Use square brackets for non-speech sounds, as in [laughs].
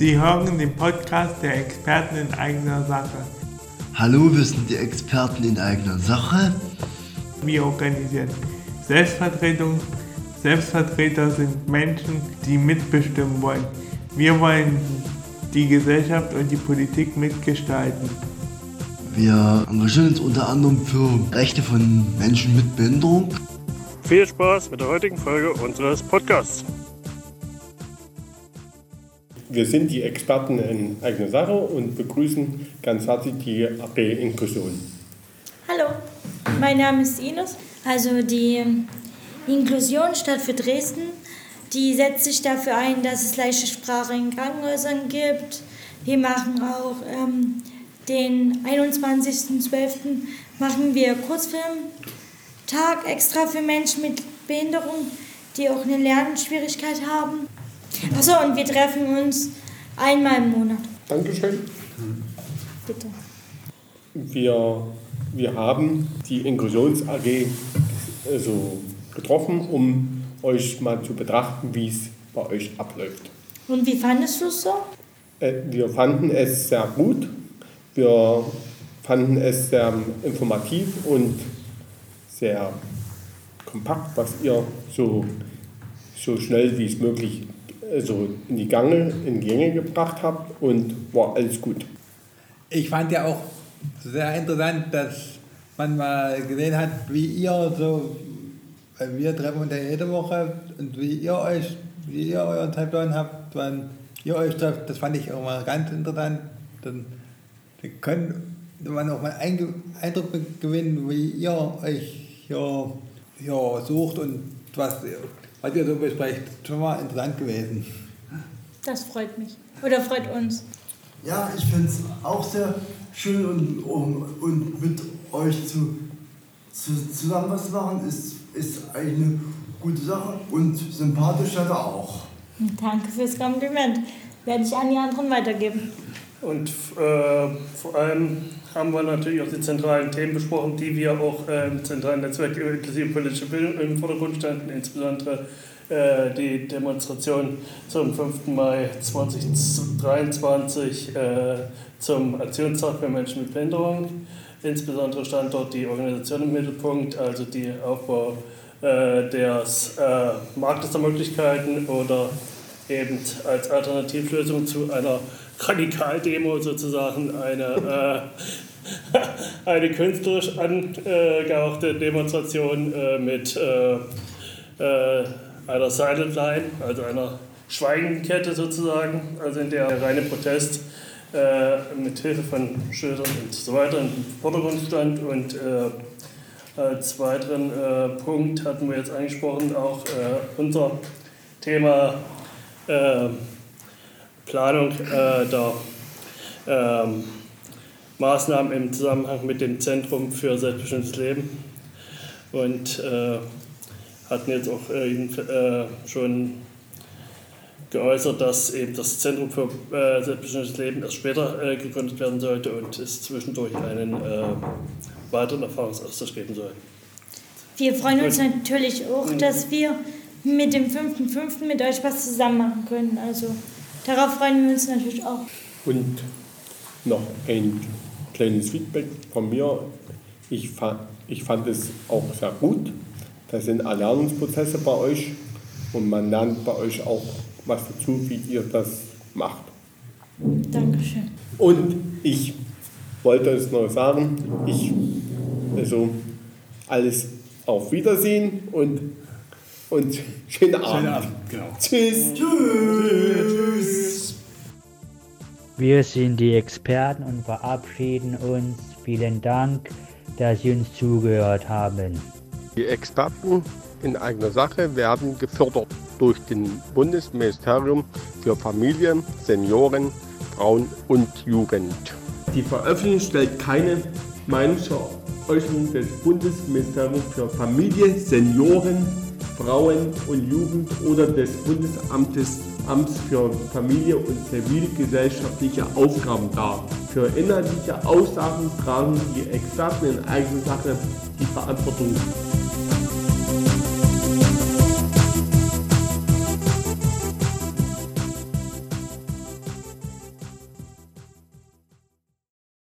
Sie hören den Podcast der Experten in eigener Sache. Hallo, wir sind die Experten in eigener Sache. Wir organisieren Selbstvertretung. Selbstvertreter sind Menschen, die mitbestimmen wollen. Wir wollen die Gesellschaft und die Politik mitgestalten. Wir engagieren uns unter anderem für Rechte von Menschen mit Behinderung. Viel Spaß mit der heutigen Folge unseres Podcasts. Wir sind die Experten in eigener Sache und begrüßen ganz herzlich die AP Inklusion. Hallo, mein Name ist Ines. Also die Inklusion Stadt für Dresden, die setzt sich dafür ein, dass es leichte Sprache in Krankenhäusern gibt. Wir machen auch ähm, den 21.12. machen wir Kurzfilmtag extra für Menschen mit Behinderung, die auch eine Lernschwierigkeit haben. Achso, und wir treffen uns einmal im Monat. Dankeschön. Bitte. Wir, wir haben die Inklusions AG also getroffen, um euch mal zu betrachten, wie es bei euch abläuft. Und wie fandest du es so? Äh, Wir fanden es sehr gut. Wir fanden es sehr informativ und sehr kompakt, was ihr so, so schnell wie es möglich äh, so in die Gange, in Gänge gebracht habt und war alles gut. Ich fand ja auch sehr interessant, dass man mal gesehen hat, wie ihr so, weil wir treffen uns ja jede Woche und wie ihr euch, wie ihr euren Zeitplan habt, wann ihr euch trefft, das fand ich auch mal ganz interessant. Dann können man auch mal einen Eindruck gewinnen, wie ihr euch hier, hier sucht und was, was ihr so besprecht. Schon mal interessant gewesen. Das freut mich. Oder freut uns. Ja, ich finde es auch sehr schön und, um, und mit euch zu, zu, zusammen was zu machen, ist, ist eigentlich eine gute Sache und sympathisch hat er auch. Danke fürs Kompliment. Werde ich an die anderen weitergeben. Und äh, vor allem haben wir natürlich auch die zentralen Themen besprochen, die wir auch äh, im zentralen Netzwerk inklusive politische Bildung im Vordergrund standen, insbesondere äh, die Demonstration zum 5. Mai 2023 äh, zum Aktionstag für Menschen mit Behinderung. Insbesondere stand dort die Organisation im Mittelpunkt, also die Aufbau äh, des äh, Marktes der Möglichkeiten oder eben als Alternativlösung zu einer Radikaldemo sozusagen eine, äh, [laughs] eine künstlerisch angehauchte Demonstration äh, mit äh, äh, einer Silent Line, also einer Schweigenkette sozusagen, also in der reine Protest äh, mit Hilfe von Schildern und so weiter im Vordergrund stand. Und äh, als weiteren äh, Punkt hatten wir jetzt angesprochen auch äh, unser Thema äh, Planung äh, der ähm, Maßnahmen im Zusammenhang mit dem Zentrum für selbstbestimmtes Leben und äh, hatten jetzt auch äh, äh, schon geäußert, dass eben das Zentrum für äh, selbstbestimmtes Leben erst später äh, gegründet werden sollte und es zwischendurch einen äh, weiteren Erfahrungsaustausch geben soll. Wir freuen uns natürlich auch, dass wir mit dem 5.5. mit euch was zusammen machen können. Also darauf freuen wir uns natürlich auch. Und noch ein kleines Feedback von mir. Ich fand, ich fand es auch sehr gut. Da sind Erlernungsprozesse bei euch und man lernt bei euch auch was dazu, wie ihr das macht. Dankeschön. Und ich wollte es noch sagen, ich, also alles auf Wiedersehen und, und schönen Abend. Schönen Abend, genau. Tschüss. Wir sind die Experten und verabschieden uns. Vielen Dank, dass Sie uns zugehört haben. Die Experten in eigener Sache werden gefördert durch den Bundesministerium für Familie, Senioren, Frauen und Jugend. Die Veröffentlichung stellt keine Meinungsäußerung des Bundesministeriums für Familie, Senioren, Frauen und Jugend oder des Bundesamtes Amts für Familie und zivilgesellschaftliche Aufgaben dar. Für inhaltliche Aussagen tragen die Experten in eigener Sache die Verantwortung.